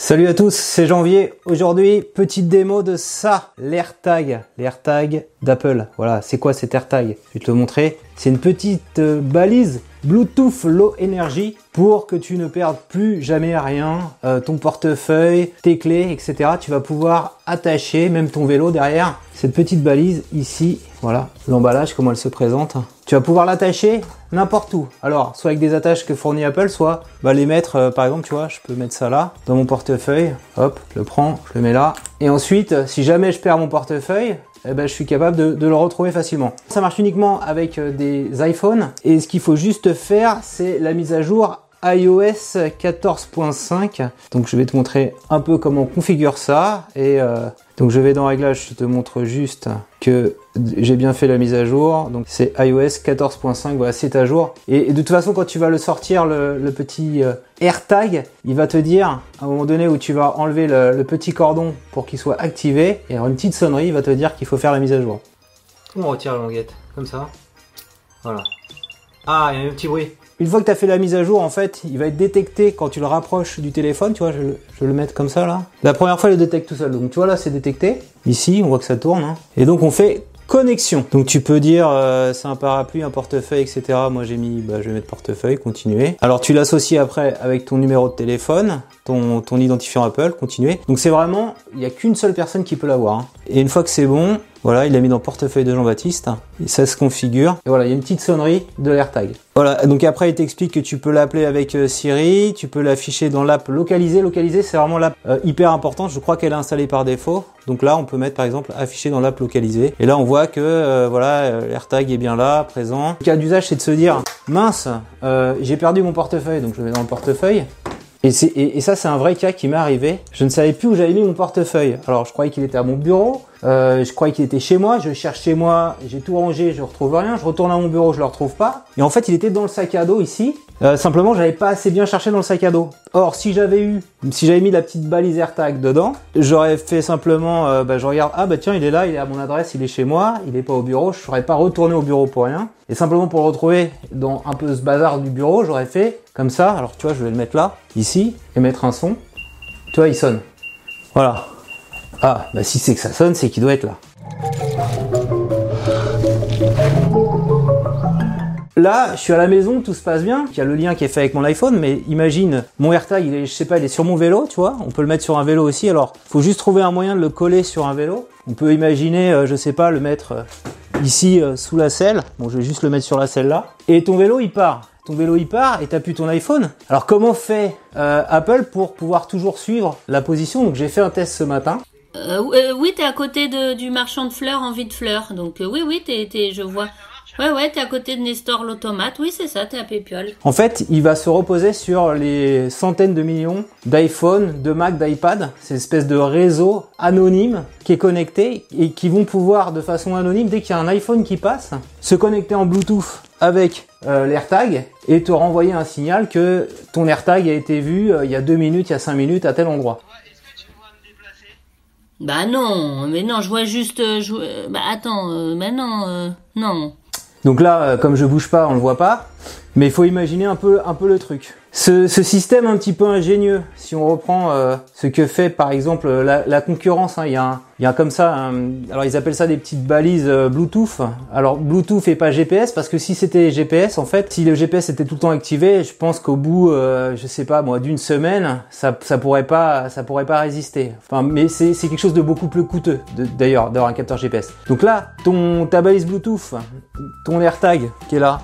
Salut à tous, c'est Janvier. Aujourd'hui, petite démo de ça, l'AirTag, l'AirTag d'Apple. Voilà, c'est quoi cet AirTag? Je vais te le montrer. C'est une petite euh, balise Bluetooth Low Energy pour que tu ne perdes plus jamais rien, euh, ton portefeuille, tes clés, etc. Tu vas pouvoir attacher même ton vélo derrière cette petite balise ici. Voilà l'emballage, comment elle se présente. Tu vas pouvoir l'attacher n'importe où. Alors, soit avec des attaches que fournit Apple, soit bah, les mettre, euh, par exemple, tu vois, je peux mettre ça là, dans mon portefeuille. Hop, je le prends, je le mets là. Et ensuite, si jamais je perds mon portefeuille, eh ben, je suis capable de, le retrouver facilement. Ça marche uniquement avec euh, des iPhones et ce qu'il faut juste faire, c'est la mise à jour iOS 14.5. Donc je vais te montrer un peu comment on configure ça et euh, donc je vais dans réglages, je te montre juste que j'ai bien fait la mise à jour. Donc c'est iOS 14.5, voilà, c'est à jour. Et, de toute façon, quand tu vas le sortir, le, petit euh, AirTag, il va te dire à un moment donné où tu vas enlever le, petit cordon pour qu'il soit activé, et alors une petite sonnerie, il va te dire qu'il faut faire la mise à jour. On retire la languette? Comme ça? Voilà. Ah, il y a un petit bruit. Une fois que tu as fait la mise à jour, en fait, il va être détecté quand tu le rapproches du téléphone. Tu vois, je, vais le mettre comme ça là. La première fois, il le détecte tout seul. Donc tu vois là, c'est détecté. Ici, on voit que ça tourne. Hein. Et donc on fait connexion. Donc tu peux dire euh, c'est un parapluie, un portefeuille, etc. Moi j'ai mis, bah, je vais mettre portefeuille, continuer. Alors tu l'associes après avec ton numéro de téléphone, ton, identifiant Apple, continuer. Donc c'est vraiment, il n'y a qu'une seule personne qui peut l'avoir. Hein. Et une fois que c'est bon, voilà, il l'a mis dans le portefeuille de Jean-Baptiste. Ça se configure. Et voilà, il y a une petite sonnerie de l'AirTag. Voilà, donc après il t'explique que tu peux l'appeler avec euh, Siri, tu peux l'afficher dans l'app localisée. Localisée, c'est vraiment l'app euh, hyper importante. Je crois qu'elle est installée par défaut. Donc là, on peut mettre par exemple afficher dans l'app localisée. Et là, on voit que euh, voilà, l'AirTag est bien là, présent. Le cas d'usage, c'est de se dire mince, j'ai perdu mon portefeuille, donc je le mets dans le portefeuille. Et, et, ça, c'est un vrai cas qui m'est arrivé. Je ne savais plus où j'avais mis mon portefeuille. Alors, je croyais qu'il était à mon bureau. Euh, je croyais qu'il était chez moi. Je cherche chez moi. J'ai tout rangé. Je retrouve rien. Je retourne à mon bureau. Je le retrouve pas. Et en fait, il était dans le sac à dos ici. Euh, simplement, j'avais pas assez bien cherché dans le sac à dos. Or, si j'avais eu, si j'avais mis la petite balise AirTag dedans, j'aurais fait simplement, euh, bah, je regarde, ah bah tiens, il est là, il est à mon adresse, il est chez moi, il est pas au bureau. Je serais pas retourné au bureau pour rien. Et simplement pour le retrouver dans un peu ce bazar du bureau, j'aurais fait comme ça. Alors tu vois, je vais le mettre là, ici, et mettre un son. Tu vois, il sonne. Voilà. Ah, bah si c'est que ça sonne, c'est qu'il doit être là. Là, je suis à la maison, tout se passe bien. Il y a le lien qui est fait avec mon iPhone, mais imagine, mon AirTag, il est, je sais pas, il est sur mon vélo, tu vois. On peut le mettre sur un vélo aussi. Alors, faut juste trouver un moyen de le coller sur un vélo. On peut imaginer, euh, je sais pas, le mettre euh, ici euh, sous la selle. Bon, je vais juste le mettre sur la selle là. Et ton vélo, il part. Ton vélo, il part et t'as plus ton iPhone. Alors, comment fait Apple pour pouvoir toujours suivre la position? Donc, j'ai fait un test ce matin. Oui, t'es à côté du marchand de fleurs en vie de fleurs. Donc, oui, oui, t'es, je vois. Ouais, ouais, t'es à côté de Nestor l'automate. Oui, c'est ça, t'es à Pépiole. En fait, il va se reposer sur les centaines de millions d'iPhone, de Mac, d'iPad. C'est une espèce de réseau anonyme qui est connecté et qui vont pouvoir, de façon anonyme, dès qu'il y a un iPhone qui passe, se connecter en Bluetooth avec euh, l'AirTag et te renvoyer un signal que ton AirTag a été vu euh, il y a deux minutes, il y a cinq minutes à tel endroit. Bah non, mais non, je vois juste. Euh, je, bah attends, euh, bah non, non. Donc là, euh, comme je bouge pas, on le voit pas. Mais il faut imaginer un peu, un peu le truc. Ce, système un petit peu ingénieux, si on reprend euh, ce que fait par exemple la, concurrence, hein, il, y a il y a comme ça, alors ils appellent ça des petites balises euh, Bluetooth. Alors Bluetooth et pas GPS parce que si c'était GPS, en fait, si le GPS était tout le temps activé, je pense qu'au bout, euh, je sais pas moi, d'une semaine, ça, ça pourrait pas, ça pourrait pas résister. Enfin, mais c'est quelque chose de beaucoup plus coûteux d'ailleurs d'avoir un capteur GPS. Donc là, ton ta balise Bluetooth, ton AirTag qui est là,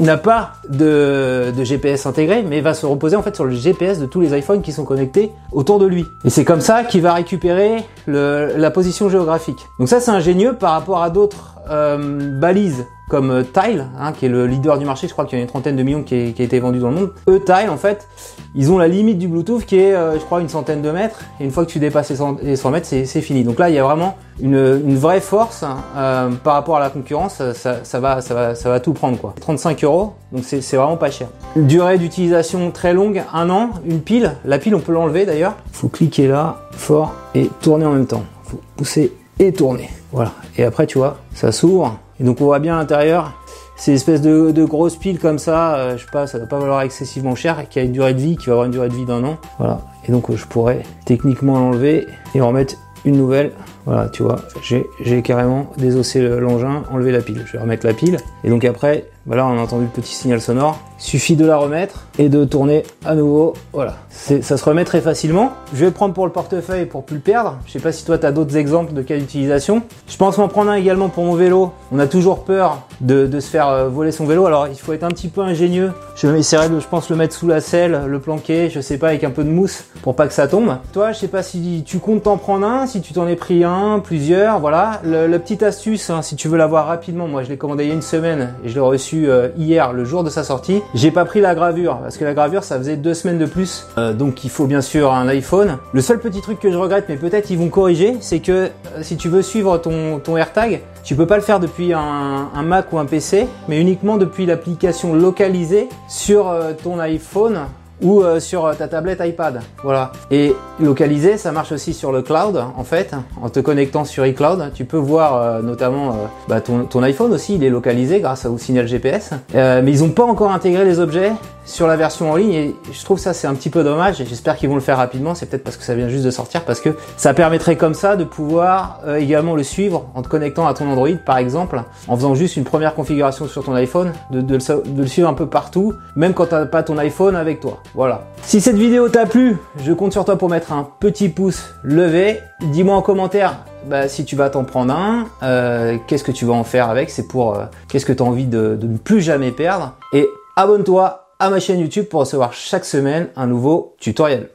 n'a pas de, GPS intégré, mais va se reposer en fait sur le GPS de tous les iPhones qui sont connectés autour de lui. Et c'est comme ça qu'il va récupérer la position géographique. Donc ça c'est ingénieux par rapport à d'autres euh, balises comme euh, Tile, hein, qui est le leader du marché, je crois qu'il y a une trentaine de millions qui, a été vendu dans le monde. Eux, Tile, en fait, ils ont la limite du Bluetooth qui est, euh, je crois, une centaine de mètres. Et une fois que tu dépasses les 100, mètres, c'est fini. Donc là, il y a vraiment une, vraie force euh, par rapport à la concurrence. Ça, va, ça, va, ça va tout prendre, quoi. 35 euros, donc c'est vraiment pas cher. Durée d'utilisation très longue, un an. Une pile, la pile, on peut l'enlever d'ailleurs. Faut cliquer là, fort, et tourner en même temps. Faut pousser et tourner. Voilà. Et après, tu vois, ça s'ouvre et donc on voit bien à l'intérieur, c'est une espèce de, de grosses piles comme ça, euh, je sais pas, ça va pas valoir excessivement cher, qui a une durée de vie, qui va avoir une durée de vie d'un an. Voilà. et donc je pourrais techniquement l'enlever et en remettre une nouvelle. Voilà, tu vois, j'ai carrément désossé l'engin, enlevé la pile. Je vais remettre la pile. Et donc après, voilà, on a entendu le petit signal sonore. Suffit de la remettre et de tourner à nouveau. Voilà, ça se remet très facilement. Je vais le prendre pour le portefeuille pour plus le perdre. Je sais pas si toi tu as d'autres exemples de cas d'utilisation. Je pense m'en prendre un également pour mon vélo. On a toujours peur de, se faire euh, voler son vélo. Alors il faut être un petit peu ingénieux. Je vais essayer de, je pense, le mettre sous la selle, le planquer, je sais pas, avec un peu de mousse pour pas que ça tombe. Toi, je sais pas si tu comptes t'en prendre un, si tu t'en es pris un, plusieurs, voilà. la petite astuce, hein, si tu veux l'avoir rapidement, moi je l'ai commandé il y a une semaine et je l'ai reçu euh, hier, le jour de sa sortie. J'ai pas pris la gravure parce que la gravure ça faisait deux semaines de plus, euh, donc il faut bien sûr un iPhone. Le seul petit truc que je regrette, mais peut-être ils vont corriger, c'est que euh, si tu veux suivre ton, AirTag, tu peux pas le faire depuis un Mac ou un PC, mais uniquement depuis l'application localisée sur ton iPhone ou euh, sur euh, ta tablette iPad. Voilà. Et localisé, ça marche aussi sur le cloud en fait. En te connectant sur iCloud, tu peux voir euh, notamment bah, ton, ton, iPhone aussi, il est localisé grâce au signal GPS. mais ils n'ont pas encore intégré les objets sur la version en ligne et je trouve ça c'est un petit peu dommage et j'espère qu'ils vont le faire rapidement. C'est peut-être parce que ça vient juste de sortir parce que ça permettrait comme ça de pouvoir également le suivre en te connectant à ton Android par exemple, en faisant juste une première configuration sur ton iPhone, de, le, suivre un peu partout, même quand tu n'as pas ton iPhone avec toi. Voilà. Si cette vidéo t'a plu, je compte sur toi pour mettre un petit pouce levé. Dis-moi en commentaire bah, si tu vas t'en prendre un, euh, qu'est-ce que tu vas en faire avec, c'est pour euh, qu'est-ce que tu as envie de, de ne plus jamais perdre. Et abonne-toi à ma chaîne YouTube pour recevoir chaque semaine un nouveau tutoriel.